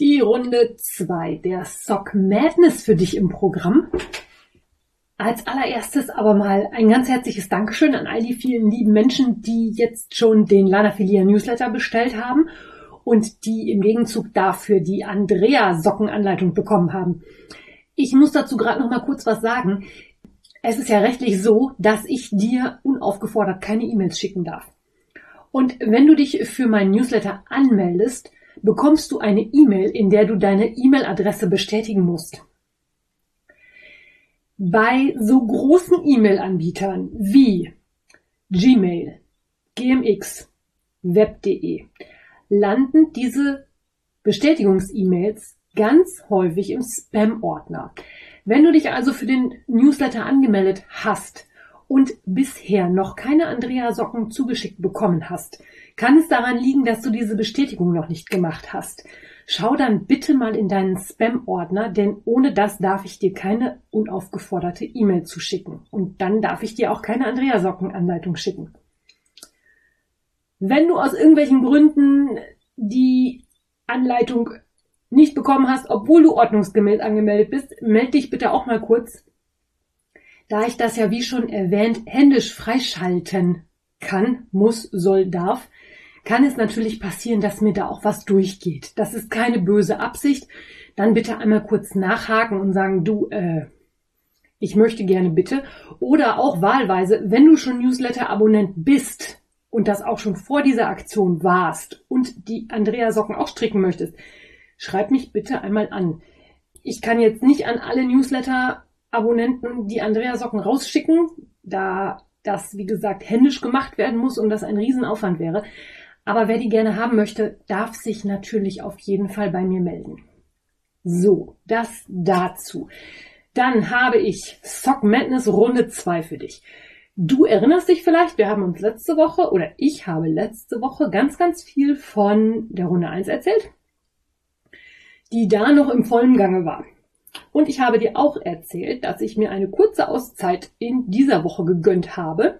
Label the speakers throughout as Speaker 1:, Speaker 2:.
Speaker 1: die Runde 2 der Sock Madness für dich im Programm. Als allererstes aber mal ein ganz herzliches Dankeschön an all die vielen lieben Menschen, die jetzt schon den Lana Filia Newsletter bestellt haben und die im Gegenzug dafür die Andrea Sockenanleitung bekommen haben. Ich muss dazu gerade noch mal kurz was sagen. Es ist ja rechtlich so, dass ich dir unaufgefordert keine E-Mails schicken darf. Und wenn du dich für meinen Newsletter anmeldest, bekommst du eine E-Mail, in der du deine E-Mail-Adresse bestätigen musst. Bei so großen E-Mail-Anbietern wie Gmail, GMX, Web.de landen diese Bestätigungs-E-Mails ganz häufig im Spam-Ordner. Wenn du dich also für den Newsletter angemeldet hast und bisher noch keine Andrea Socken zugeschickt bekommen hast, kann es daran liegen, dass du diese Bestätigung noch nicht gemacht hast. Schau dann bitte mal in deinen Spam-Ordner, denn ohne das darf ich dir keine unaufgeforderte E-Mail zuschicken. Und dann darf ich dir auch keine Andrea Socken-Anleitung schicken. Wenn du aus irgendwelchen Gründen die Anleitung nicht bekommen hast, obwohl du ordnungsgemäß angemeldet bist, melde dich bitte auch mal kurz. Da ich das ja wie schon erwähnt händisch freischalten kann, muss, soll, darf, kann es natürlich passieren, dass mir da auch was durchgeht. Das ist keine böse Absicht. Dann bitte einmal kurz nachhaken und sagen, du, äh, ich möchte gerne bitte. Oder auch wahlweise, wenn du schon Newsletter-Abonnent bist und das auch schon vor dieser Aktion warst und die Andrea Socken auch stricken möchtest, schreib mich bitte einmal an. Ich kann jetzt nicht an alle Newsletter-Abonnenten die Andrea Socken rausschicken, da das, wie gesagt, händisch gemacht werden muss und das ein Riesenaufwand wäre. Aber wer die gerne haben möchte, darf sich natürlich auf jeden Fall bei mir melden. So, das dazu. Dann habe ich Sock Madness Runde 2 für dich. Du erinnerst dich vielleicht, wir haben uns letzte Woche oder ich habe letzte Woche ganz, ganz viel von der Runde 1 erzählt die da noch im vollen Gange war. Und ich habe dir auch erzählt, dass ich mir eine kurze Auszeit in dieser Woche gegönnt habe.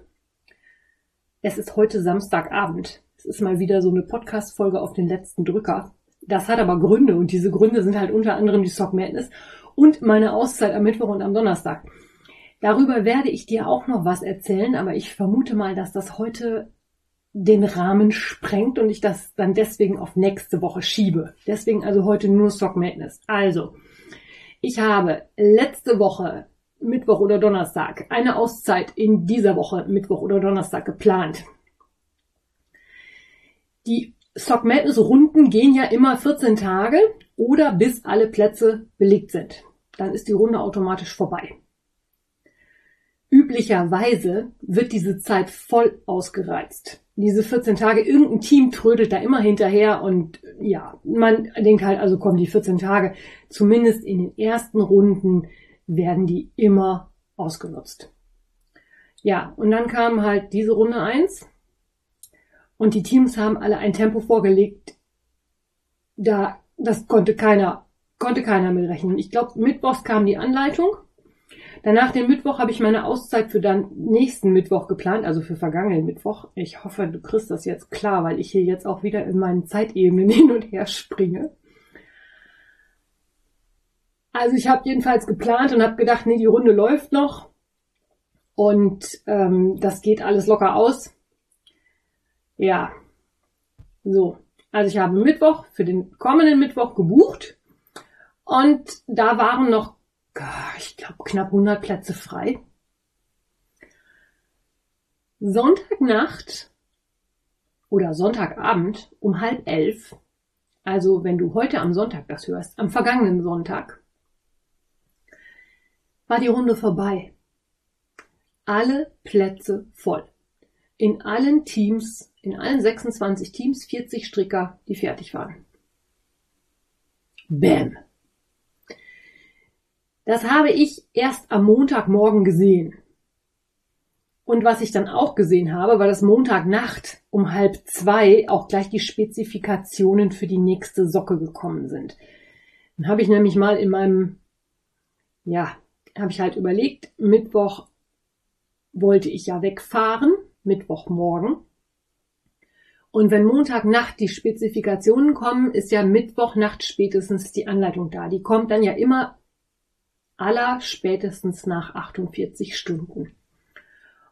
Speaker 1: Es ist heute Samstagabend. Es ist mal wieder so eine Podcast-Folge auf den letzten Drücker. Das hat aber Gründe und diese Gründe sind halt unter anderem die Sock Madness und meine Auszeit am Mittwoch und am Donnerstag. Darüber werde ich dir auch noch was erzählen, aber ich vermute mal, dass das heute den Rahmen sprengt und ich das dann deswegen auf nächste Woche schiebe. Deswegen also heute nur Sock Madness. Also, ich habe letzte Woche Mittwoch oder Donnerstag eine Auszeit in dieser Woche Mittwoch oder Donnerstag geplant. Die Sock Madness Runden gehen ja immer 14 Tage oder bis alle Plätze belegt sind. Dann ist die Runde automatisch vorbei. Üblicherweise wird diese Zeit voll ausgereizt diese 14 Tage, irgendein Team trödelt da immer hinterher und ja, man denkt halt, also kommen die 14 Tage, zumindest in den ersten Runden werden die immer ausgenutzt. Ja, und dann kam halt diese Runde eins und die Teams haben alle ein Tempo vorgelegt, da, das konnte keiner, konnte keiner mitrechnen. Ich glaube, mittwochs kam die Anleitung Danach den Mittwoch habe ich meine Auszeit für dann nächsten Mittwoch geplant, also für vergangenen Mittwoch. Ich hoffe, du kriegst das jetzt klar, weil ich hier jetzt auch wieder in meinen Zeitebenen hin und her springe. Also ich habe jedenfalls geplant und habe gedacht, nee, die Runde läuft noch und ähm, das geht alles locker aus. Ja, so. Also ich habe Mittwoch für den kommenden Mittwoch gebucht und da waren noch ich glaube, knapp 100 Plätze frei. Sonntagnacht oder Sonntagabend um halb elf, also wenn du heute am Sonntag das hörst, am vergangenen Sonntag, war die Runde vorbei. Alle Plätze voll. In allen Teams, in allen 26 Teams 40 Stricker, die fertig waren. Bäm. Das habe ich erst am Montagmorgen gesehen. Und was ich dann auch gesehen habe, war dass Montagnacht um halb zwei auch gleich die Spezifikationen für die nächste Socke gekommen sind. Dann habe ich nämlich mal in meinem, ja, habe ich halt überlegt, Mittwoch wollte ich ja wegfahren, Mittwochmorgen. Und wenn Montagnacht die Spezifikationen kommen, ist ja Mittwochnacht spätestens die Anleitung da. Die kommt dann ja immer aller spätestens nach 48 Stunden.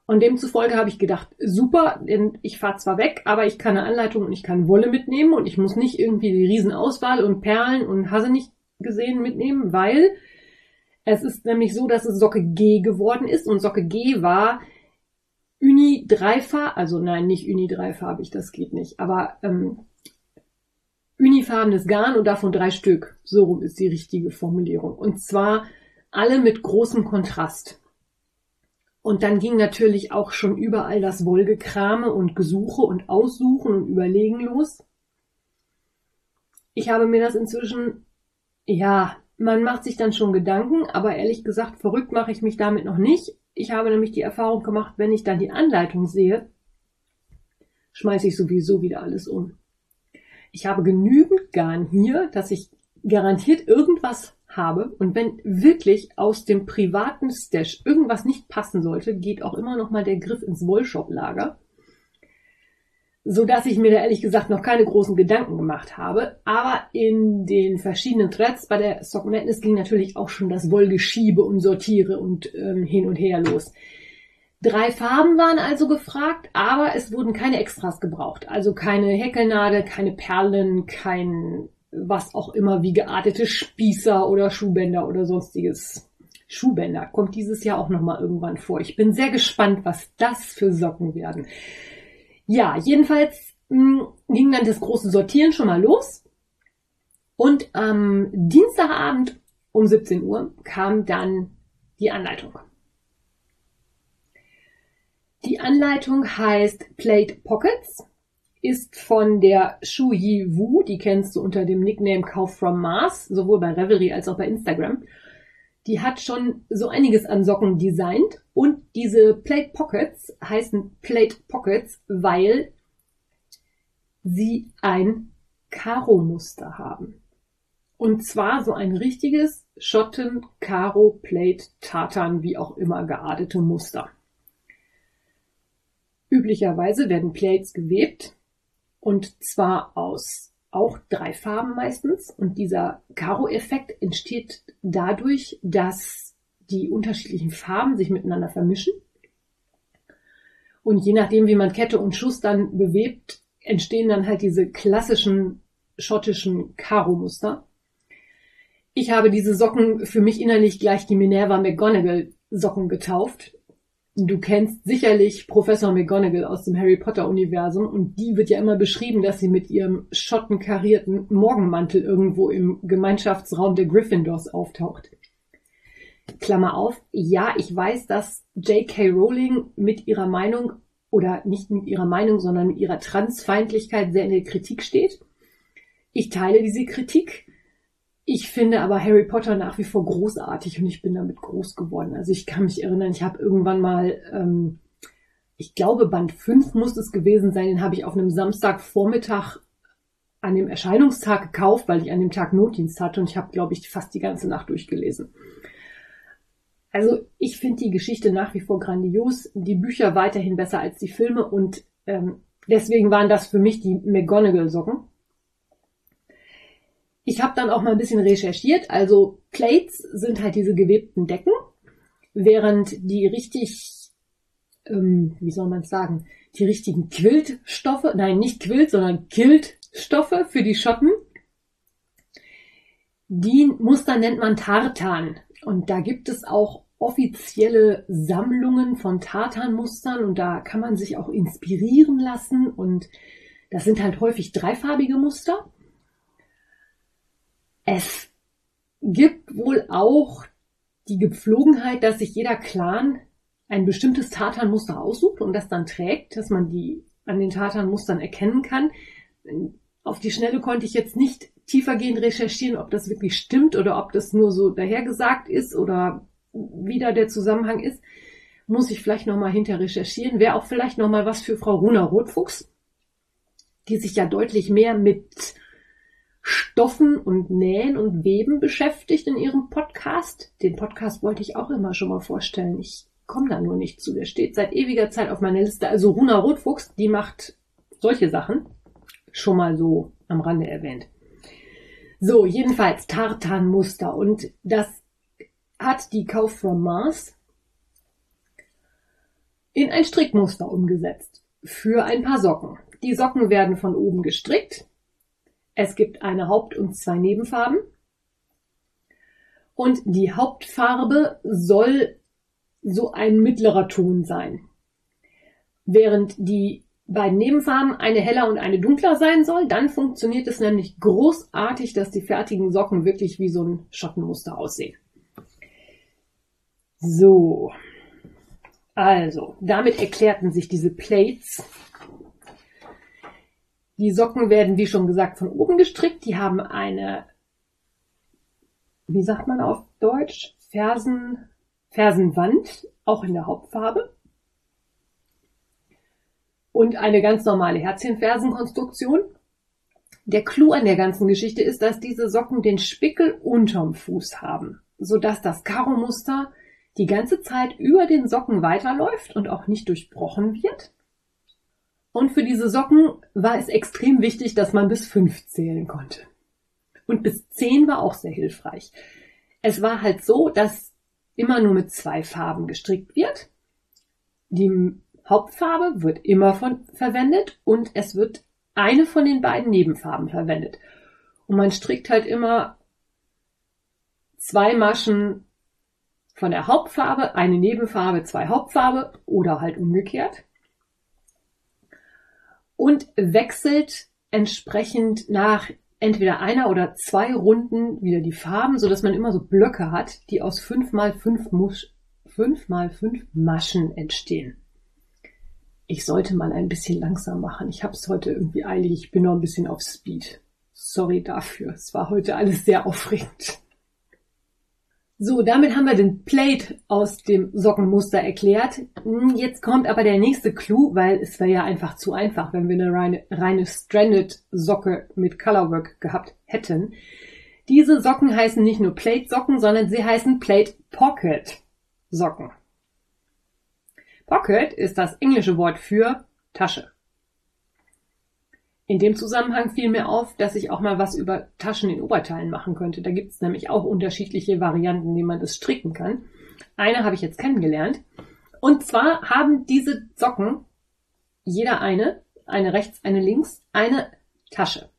Speaker 1: Und demzufolge habe ich gedacht, super, denn ich fahre zwar weg, aber ich kann eine Anleitung und ich kann Wolle mitnehmen und ich muss nicht irgendwie die Riesenauswahl und Perlen und Hase nicht gesehen mitnehmen, weil es ist nämlich so, dass es Socke G geworden ist und Socke G war Uni dreifarbig, also nein, nicht Uni dreifarbig, das geht nicht, aber ähm, unifarbenes Garn und davon drei Stück. So rum ist die richtige Formulierung. Und zwar alle mit großem Kontrast. Und dann ging natürlich auch schon überall das Wollgekrame und Gesuche und Aussuchen und Überlegen los. Ich habe mir das inzwischen, ja, man macht sich dann schon Gedanken, aber ehrlich gesagt, verrückt mache ich mich damit noch nicht. Ich habe nämlich die Erfahrung gemacht, wenn ich dann die Anleitung sehe, schmeiße ich sowieso wieder alles um. Ich habe genügend Garn hier, dass ich garantiert irgendwas habe und wenn wirklich aus dem privaten Stash irgendwas nicht passen sollte, geht auch immer noch mal der Griff ins Wollshop-Lager. So dass ich mir da ehrlich gesagt noch keine großen Gedanken gemacht habe. Aber in den verschiedenen Threads bei der Stock Madness ging natürlich auch schon das Wollgeschiebe und Sortiere und ähm, hin und her los. Drei Farben waren also gefragt, aber es wurden keine Extras gebraucht. Also keine Häkelnadel, keine Perlen, kein was auch immer wie geartete Spießer oder Schuhbänder oder sonstiges. Schuhbänder kommt dieses Jahr auch nochmal irgendwann vor. Ich bin sehr gespannt, was das für Socken werden. Ja, jedenfalls mh, hm, ging dann das große Sortieren schon mal los. Und am Dienstagabend um 17 Uhr kam dann die Anleitung. Die Anleitung heißt Plate Pockets ist von der Shu Yi Wu, die kennst du unter dem Nickname Kauf from Mars, sowohl bei Reverie als auch bei Instagram. Die hat schon so einiges an Socken designt und diese Plate Pockets heißen Plate Pockets, weil sie ein Karo-Muster haben. Und zwar so ein richtiges Schotten, Karo, Plate, Tartan, wie auch immer geartete Muster. Üblicherweise werden Plates gewebt und zwar aus auch drei Farben meistens. Und dieser Karo-Effekt entsteht dadurch, dass die unterschiedlichen Farben sich miteinander vermischen. Und je nachdem, wie man Kette und Schuss dann bewebt, entstehen dann halt diese klassischen schottischen Karo-Muster. Ich habe diese Socken für mich innerlich gleich die Minerva McGonagall Socken getauft, Du kennst sicherlich Professor McGonagall aus dem Harry Potter Universum und die wird ja immer beschrieben, dass sie mit ihrem schottenkarierten Morgenmantel irgendwo im Gemeinschaftsraum der Gryffindors auftaucht. Klammer auf, ja, ich weiß, dass J.K. Rowling mit ihrer Meinung oder nicht mit ihrer Meinung, sondern mit ihrer Transfeindlichkeit sehr in der Kritik steht. Ich teile diese Kritik, ich finde aber Harry Potter nach wie vor großartig und ich bin damit groß geworden. Also ich kann mich erinnern, ich habe irgendwann mal, ähm, ich glaube Band 5 muss es gewesen sein, den habe ich auf einem Samstagvormittag an dem Erscheinungstag gekauft, weil ich an dem Tag Notdienst hatte und ich habe, glaube ich, fast die ganze Nacht durchgelesen. Also ich finde die Geschichte nach wie vor grandios, die Bücher weiterhin besser als die Filme und ähm, deswegen waren das für mich die McGonagall-Socken. Ich habe dann auch mal ein bisschen recherchiert. Also Plates sind halt diese gewebten Decken, während die richtig, ähm, wie soll man sagen, die richtigen Quiltstoffe, nein, nicht Quilt, sondern Kiltstoffe für die Schotten, die Muster nennt man Tartan. Und da gibt es auch offizielle Sammlungen von Tartanmustern und da kann man sich auch inspirieren lassen und das sind halt häufig dreifarbige Muster. Es gibt wohl auch die Gepflogenheit, dass sich jeder Clan ein bestimmtes Tatanmuster aussucht und das dann trägt, dass man die an den Tatanmustern erkennen kann. Auf die Schnelle konnte ich jetzt nicht tiefergehend recherchieren, ob das wirklich stimmt oder ob das nur so dahergesagt ist oder wie da der Zusammenhang ist. Muss ich vielleicht nochmal hinter recherchieren. Wäre auch vielleicht nochmal was für Frau Runa Rotfuchs, die sich ja deutlich mehr mit Stoffen und Nähen und Weben beschäftigt in ihrem Podcast. Den Podcast wollte ich auch immer schon mal vorstellen. Ich komme da nur nicht zu. Der steht seit ewiger Zeit auf meiner Liste. Also Runa Rotfuchs, die macht solche Sachen. Schon mal so am Rande erwähnt. So, jedenfalls Tartanmuster. Und das hat die Kauf from Mars in ein Strickmuster umgesetzt. Für ein paar Socken. Die Socken werden von oben gestrickt. Es gibt eine Haupt- und zwei Nebenfarben. Und die Hauptfarbe soll so ein mittlerer Ton sein. Während die beiden Nebenfarben eine heller und eine dunkler sein soll, dann funktioniert es nämlich großartig, dass die fertigen Socken wirklich wie so ein Schattenmuster aussehen. So. Also, damit erklärten sich diese Plates. Die Socken werden, wie schon gesagt, von oben gestrickt. Die haben eine, wie sagt man auf Deutsch, Fersen, Fersenwand, auch in der Hauptfarbe. Und eine ganz normale Herzchenfersenkonstruktion. Der Clou an der ganzen Geschichte ist, dass diese Socken den Spickel unterm Fuß haben, sodass das Karo-Muster die ganze Zeit über den Socken weiterläuft und auch nicht durchbrochen wird. Und für diese Socken war es extrem wichtig, dass man bis fünf zählen konnte. Und bis zehn war auch sehr hilfreich. Es war halt so, dass immer nur mit zwei Farben gestrickt wird. Die Hauptfarbe wird immer von, verwendet und es wird eine von den beiden Nebenfarben verwendet. Und man strickt halt immer zwei Maschen von der Hauptfarbe, eine Nebenfarbe, zwei Hauptfarbe oder halt umgekehrt. Und wechselt entsprechend nach entweder einer oder zwei Runden wieder die Farben, so dass man immer so Blöcke hat, die aus fünf mal fünf, Musch, fünf mal fünf Maschen entstehen. Ich sollte mal ein bisschen langsam machen. Ich habe es heute irgendwie eilig. Ich bin noch ein bisschen auf Speed. Sorry dafür. Es war heute alles sehr aufregend. So, damit haben wir den Plate aus dem Sockenmuster erklärt. Hm, jetzt kommt aber der nächste Clou, weil es wäre ja einfach zu einfach, wenn wir eine reine, reine Stranded Socke mit Colorwork gehabt hätten. Diese Socken heißen nicht nur Plate Socken, sondern sie heißen Plate Pocket Socken. Pocket ist das englische Wort für Tasche. In dem Zusammenhang fiel mir auf, dass ich auch mal was über Taschen in Oberteilen machen könnte. Da gibt es nämlich auch unterschiedliche Varianten, wie man das stricken kann. Eine habe ich jetzt kennengelernt. Und zwar haben diese Socken, jeder eine, eine rechts, eine links, eine Tasche.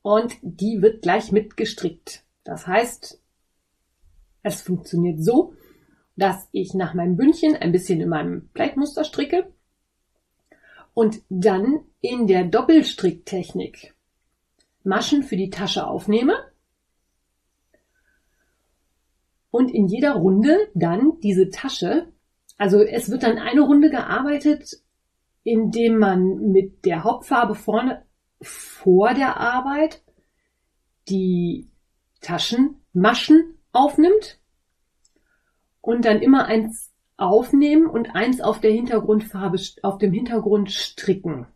Speaker 1: Und die wird gleich mit gestrickt. Das heißt, es funktioniert so, dass ich nach meinem Bündchen ein bisschen in meinem Pleitmuster stricke und dann in der Doppelstricktechnik. Maschen für die Tasche aufnehme. Und in jeder Runde dann diese Tasche, also es wird dann eine Runde gearbeitet, indem man mit der Hauptfarbe vorne vor der Arbeit die Taschenmaschen aufnimmt. Und dann immer eins aufnehmen und eins auf der Hintergrundfarbe, auf dem Hintergrund stricken.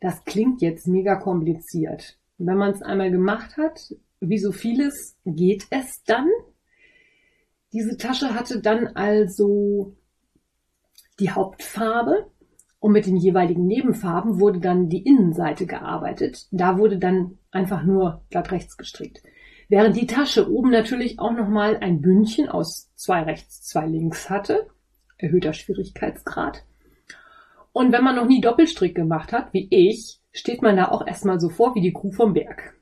Speaker 1: Das klingt jetzt mega kompliziert. Wenn man es einmal gemacht hat, wie so vieles, geht es dann. Diese Tasche hatte dann also die Hauptfarbe und mit den jeweiligen Nebenfarben wurde dann die Innenseite gearbeitet. Da wurde dann einfach nur glatt rechts gestrickt. Während die Tasche oben natürlich auch nochmal ein Bündchen aus zwei rechts, zwei links hatte. Erhöhter Schwierigkeitsgrad. Und wenn man noch nie Doppelstrick gemacht hat, wie ich, steht man da auch erstmal so vor wie die Kuh vom Berg.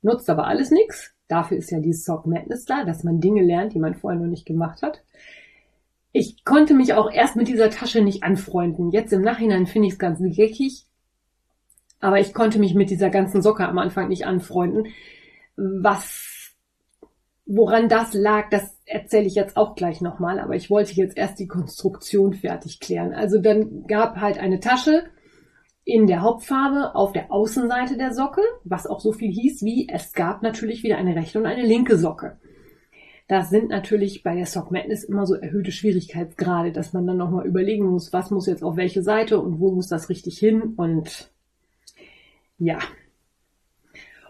Speaker 1: Nutzt aber alles nichts. Dafür ist ja dieses Sock Madness da, dass man Dinge lernt, die man vorher noch nicht gemacht hat. Ich konnte mich auch erst mit dieser Tasche nicht anfreunden. Jetzt im Nachhinein finde ich es ganz geckig, aber ich konnte mich mit dieser ganzen Socke am Anfang nicht anfreunden. Was, woran das lag, das erzähle ich jetzt auch gleich nochmal, aber ich wollte jetzt erst die Konstruktion fertig klären. Also dann gab halt eine Tasche in der Hauptfarbe auf der Außenseite der Socke, was auch so viel hieß wie es gab natürlich wieder eine rechte und eine linke Socke. Das sind natürlich bei der Sock Madness immer so erhöhte Schwierigkeitsgrade, dass man dann nochmal überlegen muss, was muss jetzt auf welche Seite und wo muss das richtig hin und ja.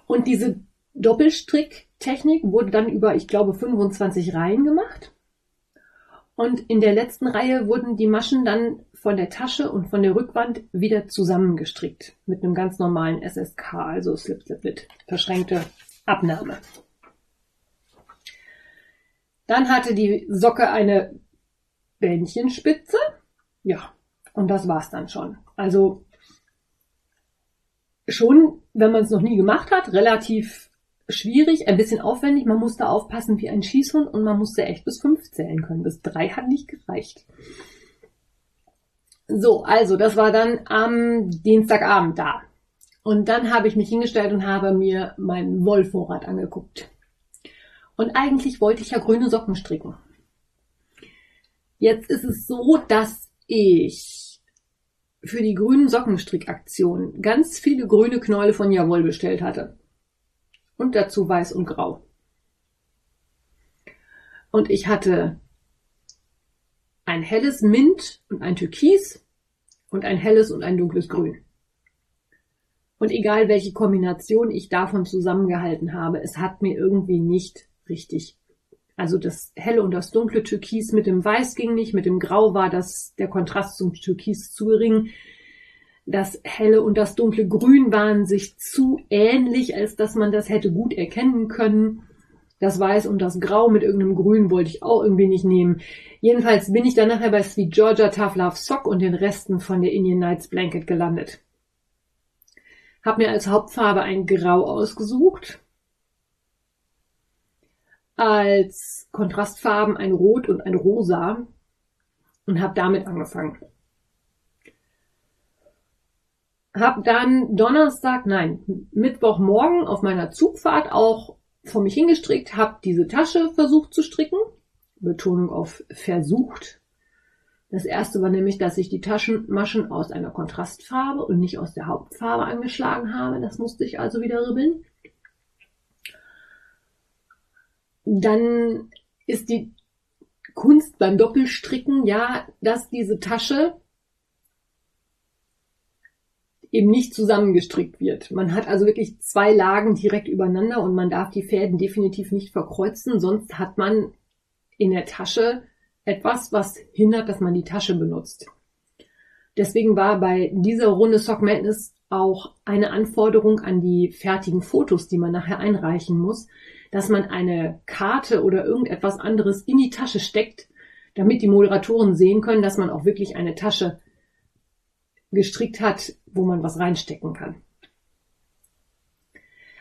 Speaker 1: Und diese Doppelstricktechnik wurde dann über, ich glaube, 25 Reihen gemacht. Und in der letzten Reihe wurden die Maschen dann von der Tasche und von der Rückwand wieder zusammengestrickt. Mit einem ganz normalen SSK, also Slip Slip mit verschränkte Abnahme. Dann hatte die Socke eine Bändchenspitze. Ja, und das war's dann schon. Also schon, wenn man es noch nie gemacht hat, relativ schwierig, ein bisschen aufwendig. Man musste aufpassen wie ein Schießhund und man musste echt bis fünf zählen können. Bis drei hat nicht gereicht. So, also das war dann am Dienstagabend da. Und dann habe ich mich hingestellt und habe mir meinen Wollvorrat angeguckt. Und eigentlich wollte ich ja grüne Socken stricken. Jetzt ist es so, dass ich für die grünen Sockenstrickaktion ganz viele grüne Knäule von Jawoll bestellt hatte und dazu weiß und grau. Und ich hatte ein helles Mint und ein Türkis und ein helles und ein dunkles Grün. Und egal welche Kombination ich davon zusammengehalten habe, es hat mir irgendwie nicht richtig. Also das helle und das dunkle Türkis mit dem Weiß ging nicht, mit dem Grau war das der Kontrast zum Türkis zu gering. Das helle und das dunkle Grün waren sich zu ähnlich, als dass man das hätte gut erkennen können. Das Weiß und das Grau mit irgendeinem Grün wollte ich auch irgendwie nicht nehmen. Jedenfalls bin ich dann nachher bei Sweet Georgia Tough Love Sock und den Resten von der Indian Nights Blanket gelandet. Hab mir als Hauptfarbe ein Grau ausgesucht. Als Kontrastfarben ein Rot und ein Rosa und habe damit angefangen. Hab dann Donnerstag, nein, Mittwochmorgen auf meiner Zugfahrt auch vor mich hingestrickt, hab diese Tasche versucht zu stricken. Betonung auf versucht. Das erste war nämlich, dass ich die Taschenmaschen aus einer Kontrastfarbe und nicht aus der Hauptfarbe angeschlagen habe. Das musste ich also wieder ribbeln. Dann ist die Kunst beim Doppelstricken ja, dass diese Tasche eben nicht zusammengestrickt wird. Man hat also wirklich zwei Lagen direkt übereinander und man darf die Fäden definitiv nicht verkreuzen, sonst hat man in der Tasche etwas, was hindert, dass man die Tasche benutzt. Deswegen war bei dieser Runde Sock Madness auch eine Anforderung an die fertigen Fotos, die man nachher einreichen muss, dass man eine Karte oder irgendetwas anderes in die Tasche steckt, damit die Moderatoren sehen können, dass man auch wirklich eine Tasche gestrickt hat, wo man was reinstecken kann.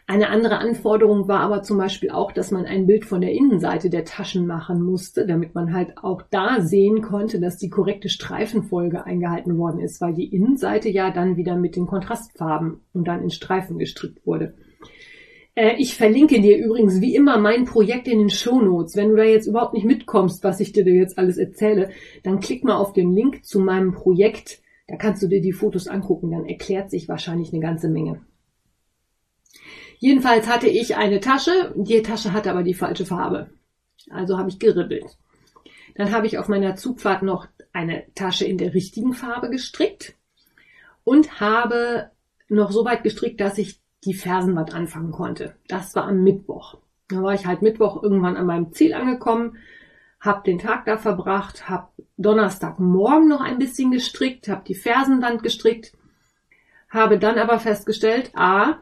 Speaker 1: Eine andere Anforderung war aber zum Beispiel auch, dass man ein Bild von der Innenseite der Taschen machen musste, damit man halt auch da sehen konnte, dass die korrekte Streifenfolge eingehalten worden ist, weil die Innenseite ja dann wieder mit den Kontrastfarben und dann in Streifen gestrickt wurde. Äh, ich verlinke dir übrigens wie immer mein Projekt in den Shownotes. Wenn du da jetzt überhaupt nicht mitkommst, was ich dir jetzt alles erzähle, dann klick mal auf den Link zu meinem Projekt da kannst du dir die Fotos angucken, dann erklärt sich wahrscheinlich eine ganze Menge. Jedenfalls hatte ich eine Tasche, die Tasche hatte aber die falsche Farbe. Also habe ich geribbelt. Dann habe ich auf meiner Zugfahrt noch eine Tasche in der richtigen Farbe gestrickt und habe noch so weit gestrickt, dass ich die Fersenwand anfangen konnte. Das war am Mittwoch. Da war ich halt Mittwoch irgendwann an meinem Ziel angekommen, habe den Tag da verbracht, habe Donnerstagmorgen noch ein bisschen gestrickt, habe die Fersenwand gestrickt, habe dann aber festgestellt, a,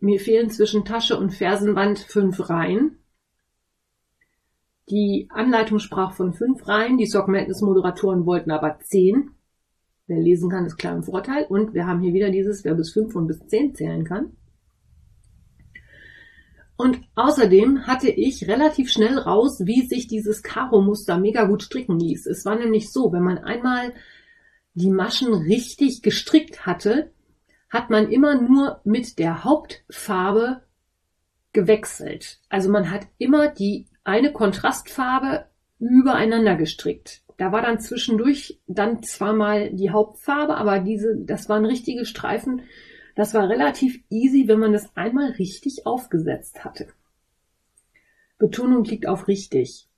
Speaker 1: mir fehlen zwischen Tasche und Fersenwand fünf Reihen. Die Anleitung sprach von fünf Reihen, die Sock Madness Moderatoren wollten aber zehn. Wer lesen kann, ist klar im Vorteil. Und wir haben hier wieder dieses, wer bis fünf und bis zehn zählen kann. Und außerdem hatte ich relativ schnell raus, wie sich dieses Karo-Muster mega gut stricken ließ. Es war nämlich so, wenn man einmal die Maschen richtig gestrickt hatte, hat man immer nur mit der Hauptfarbe gewechselt. Also man hat immer die eine Kontrastfarbe übereinander gestrickt. Da war dann zwischendurch dann zwar mal die Hauptfarbe, aber diese, das waren richtige Streifen. Das war relativ easy, wenn man das einmal richtig aufgesetzt hatte. Betonung liegt auf richtig.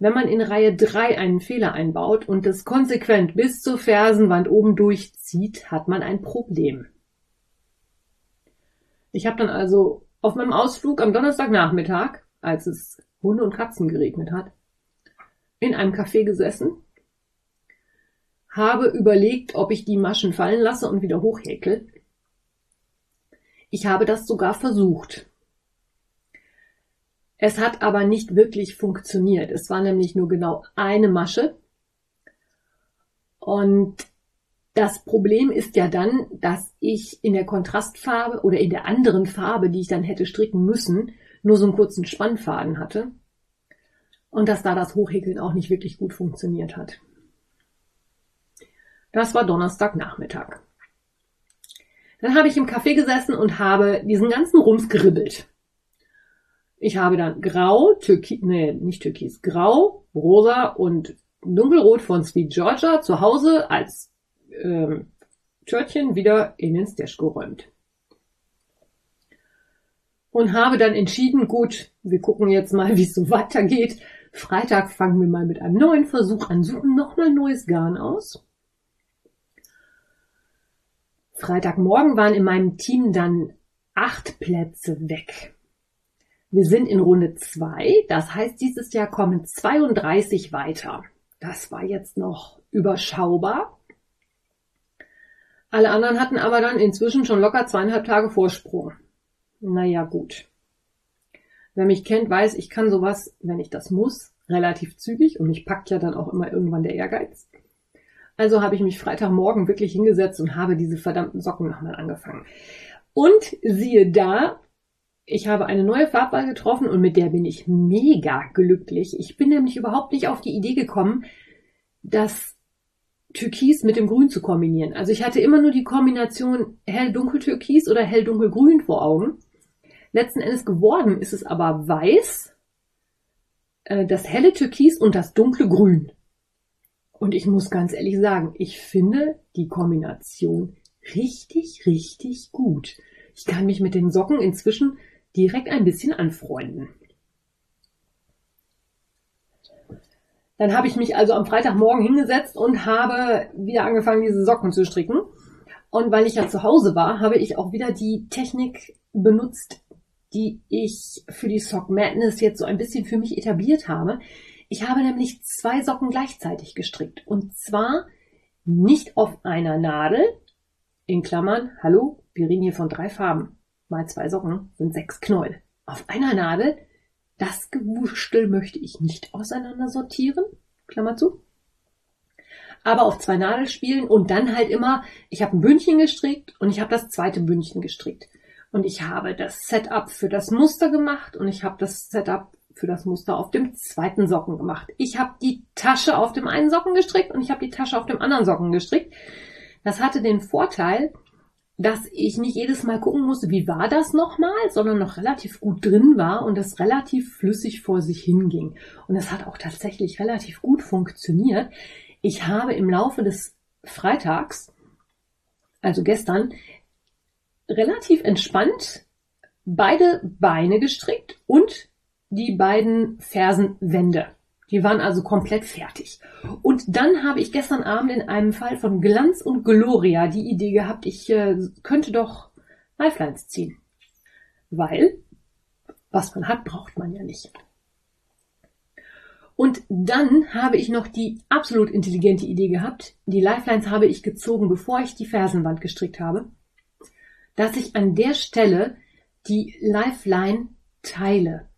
Speaker 1: Wenn man in Reihe 3 einen Fehler einbaut und das konsequent bis zur Fersenwand oben durchzieht, hat man ein Problem. Ich habe dann also auf meinem Ausflug am Donnerstagnachmittag, als es Hunde und Katzen geregnet hat, in einem Café gesessen, habe überlegt, ob ich die Maschen fallen lasse und wieder hochhäkel. Ich habe das sogar versucht. Es hat aber nicht wirklich funktioniert. Es war nämlich nur genau eine Masche. Und das Problem ist ja dann, dass ich in der Kontrastfarbe oder in der anderen Farbe, die ich dann hätte stricken müssen, nur so einen kurzen Spannfaden hatte. Und dass da das Hochhäkeln auch nicht wirklich gut funktioniert hat. Das war Donnerstagnachmittag. Dann habe ich im Café gesessen und habe diesen ganzen Rums geribbelt. Ich habe dann Grau, Türkis, nee, nicht Türkis, Grau, Rosa und Dunkelrot von Sweet Georgia zu Hause als ähm, Törtchen wieder in den Stash geräumt. Und habe dann entschieden, gut, wir gucken jetzt mal, wie es so weitergeht. Freitag fangen wir mal mit einem neuen Versuch an, suchen nochmal neues Garn aus. Freitagmorgen waren in meinem Team dann acht Plätze weg. Wir sind in Runde zwei. Das heißt, dieses Jahr kommen 32 weiter. Das war jetzt noch überschaubar. Alle anderen hatten aber dann inzwischen schon locker zweieinhalb Tage Vorsprung. Naja, gut. Wer mich kennt, weiß, ich kann sowas, wenn ich das muss, relativ zügig und mich packt ja dann auch immer irgendwann der Ehrgeiz. Also habe ich mich Freitagmorgen wirklich hingesetzt und habe diese verdammten Socken nochmal angefangen. Und siehe da, ich habe eine neue Farbwahl getroffen und mit der bin ich mega glücklich. Ich bin nämlich überhaupt nicht auf die Idee gekommen, das Türkis mit dem Grün zu kombinieren. Also ich hatte immer nur die Kombination hell-dunkel-Türkis oder hell-dunkel-Grün vor Augen. Letzten Endes geworden ist es aber weiß, äh, das helle Türkis und das dunkle Grün. Und ich muss ganz ehrlich sagen, ich finde die Kombination richtig, richtig gut. Ich kann mich mit den Socken inzwischen direkt ein bisschen anfreunden. Dann habe ich mich also am Freitagmorgen hingesetzt und habe wieder angefangen, diese Socken zu stricken. Und weil ich ja zu Hause war, habe ich auch wieder die Technik benutzt, die ich für die Sock Madness jetzt so ein bisschen für mich etabliert habe. Ich habe nämlich zwei Socken gleichzeitig gestrickt. Und zwar nicht auf einer Nadel, in Klammern, hallo, wir reden hier von drei Farben mal zwei Socken sind sechs Knäuel. Auf einer Nadel, das Gewurstel möchte ich nicht auseinander sortieren, Klammer zu. Aber auf zwei Nadelspielen und dann halt immer, ich habe ein Bündchen gestrickt und ich habe das zweite Bündchen gestrickt. Und ich habe das Setup für das Muster gemacht und ich habe das Setup für das Muster auf dem zweiten Socken gemacht. Ich habe die Tasche auf dem einen Socken gestrickt und ich habe die Tasche auf dem anderen Socken gestrickt. Das hatte den Vorteil, dass ich nicht jedes Mal gucken musste, wie war das nochmal, sondern noch relativ gut drin war und es relativ flüssig vor sich hinging. Und es hat auch tatsächlich relativ gut funktioniert. Ich habe im Laufe des Freitags, also gestern, relativ entspannt beide Beine gestrickt und die beiden Fersenwände. Die waren also komplett fertig. Und dann habe ich gestern Abend in einem Fall von Glanz und Gloria die Idee gehabt, ich äh, könnte doch Lifelines ziehen. Weil, was man hat, braucht man ja nicht. Und dann habe ich noch die absolut intelligente Idee gehabt. Die Lifelines habe ich gezogen, bevor ich die Fersenwand gestrickt habe, dass ich an der Stelle die Lifeline teile.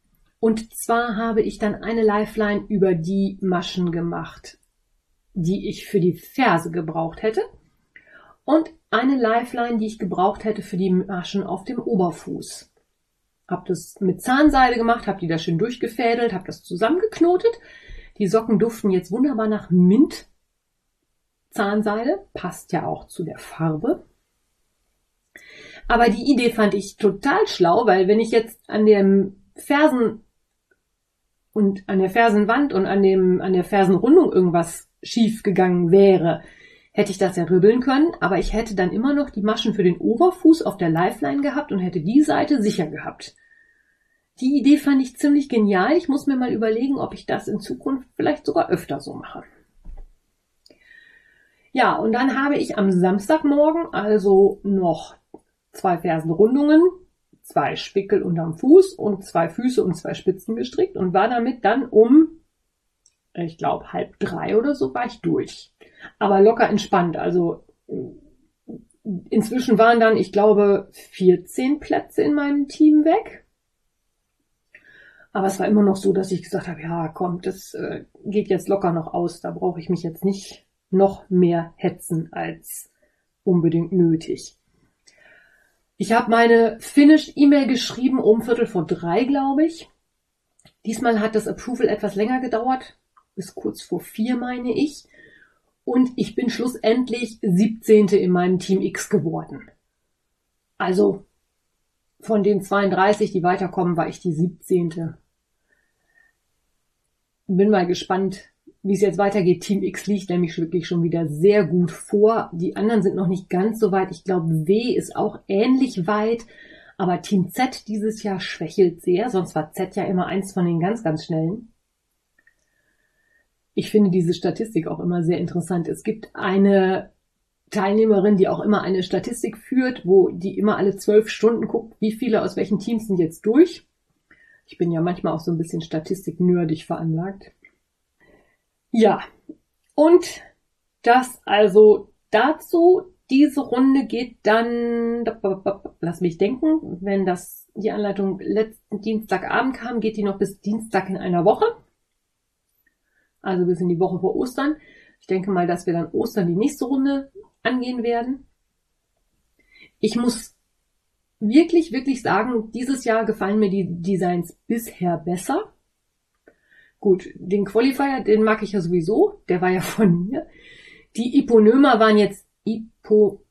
Speaker 1: Und zwar habe ich dann eine Lifeline über die Maschen gemacht, die ich für die Ferse gebraucht hätte. Und eine Lifeline, die ich gebraucht hätte für die Maschen auf dem Oberfuß. Hab das mit Zahnseide gemacht, hab die da schön durchgefädelt, hab das zusammengeknotet. Die Socken duften jetzt wunderbar nach Mint. Zahnseide passt ja auch zu der Farbe. Aber die Idee fand ich total schlau, weil wenn ich jetzt an dem Fersen und an der Fersenwand und an dem, an der Fersenrundung irgendwas schief gegangen wäre, hätte ich das ja ribbeln können, aber ich hätte dann immer noch die Maschen für den Oberfuß auf der Lifeline gehabt und hätte die Seite sicher gehabt. Die Idee fand ich ziemlich genial. Ich muss mir mal überlegen, ob ich das in Zukunft vielleicht sogar öfter so mache. Ja, und dann habe ich am Samstagmorgen also noch zwei Fersenrundungen, zwei Spickel unterm Fuß und zwei Füße und zwei Spitzen gestrickt und war damit dann um, ich glaube, halb drei oder so war ich durch. Aber locker entspannt. Also inzwischen waren dann, ich glaube, 14 Plätze in meinem Team weg. Aber es war immer noch so, dass ich gesagt habe, ja, komm, das äh, geht jetzt locker noch aus. Da brauche ich mich jetzt nicht noch mehr hetzen als unbedingt nötig. Ich habe meine Finished-E-Mail geschrieben um Viertel vor drei, glaube ich. Diesmal hat das Approval etwas länger gedauert, bis kurz vor vier, meine ich. Und ich bin schlussendlich 17. in meinem Team X geworden. Also von den 32, die weiterkommen, war ich die 17. Bin mal gespannt, wie es jetzt weitergeht. Team X liegt nämlich wirklich schon wieder sehr gut vor. Die anderen sind noch nicht ganz so weit. Ich glaube, W ist auch ähnlich weit. Aber Team Z dieses Jahr schwächelt sehr. Sonst war Z ja immer eins von den ganz, ganz schnellen. Ich finde diese Statistik auch immer sehr interessant. Es gibt eine Teilnehmerin, die auch immer eine Statistik führt, wo die immer alle zwölf Stunden guckt, wie viele aus welchen Teams sind jetzt durch. Ich bin ja manchmal auch so ein bisschen statistiknördig veranlagt. Ja, und das also dazu. Diese Runde geht dann, lass mich denken, wenn das die Anleitung letzten Dienstagabend kam, geht die noch bis Dienstag in einer Woche. Also bis in die Woche vor Ostern. Ich denke mal, dass wir dann Ostern die nächste Runde angehen werden. Ich muss wirklich, wirklich sagen, dieses Jahr gefallen mir die Designs bisher besser. Gut, den Qualifier, den mag ich ja sowieso, der war ja von mir. Die Iponömer waren jetzt Ipo,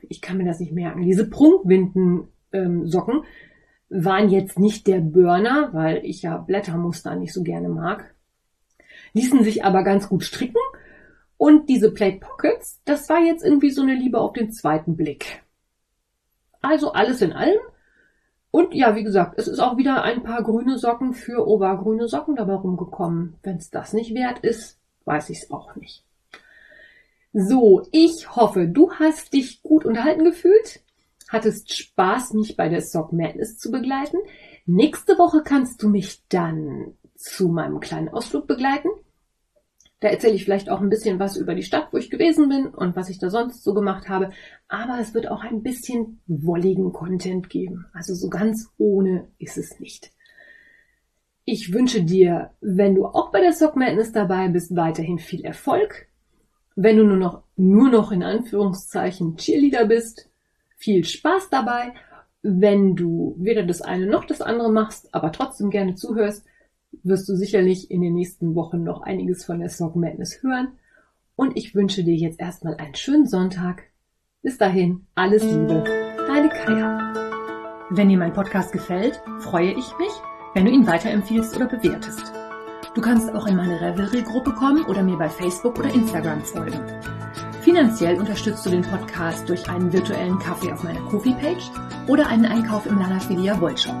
Speaker 1: ich kann mir das nicht merken, diese Prunkwinden ähm, waren jetzt nicht der Burner, weil ich ja Blättermuster nicht so gerne mag. Ließen sich aber ganz gut stricken. Und diese Plate Pockets, das war jetzt irgendwie so eine Liebe auf den zweiten Blick. Also alles in allem und ja, wie gesagt, es ist auch wieder ein paar grüne Socken für obergrüne Socken dabei rumgekommen. Wenn es das nicht wert ist, weiß ich es auch nicht. So, ich hoffe, du hast dich gut unterhalten gefühlt, hattest Spaß, mich bei der Sock Madness zu begleiten. Nächste Woche kannst du mich dann zu meinem kleinen Ausflug begleiten. Da erzähle ich vielleicht auch ein bisschen was über die Stadt, wo ich gewesen bin und was ich da sonst so gemacht habe. Aber es wird auch ein bisschen wolligen Content geben. Also so ganz ohne ist es nicht. Ich wünsche dir, wenn du auch bei der Sock Madness dabei bist, weiterhin viel Erfolg. Wenn du nur noch, nur noch in Anführungszeichen Cheerleader bist, viel Spaß dabei. Wenn du weder das eine noch das andere machst, aber trotzdem gerne zuhörst, wirst du sicherlich in den nächsten Wochen noch einiges von der Sock Madness hören. Und ich wünsche dir jetzt erstmal einen schönen Sonntag. Bis dahin, alles Liebe. Deine Kaya. Wenn dir mein Podcast gefällt, freue ich mich, wenn du ihn weiterempfiehlst oder bewertest. Du kannst auch in meine Revelry-Gruppe kommen oder mir bei Facebook oder Instagram folgen. Finanziell unterstützt du den Podcast durch einen virtuellen Kaffee auf meiner Kofi-Page oder einen Einkauf im Lanafilia Wollshop.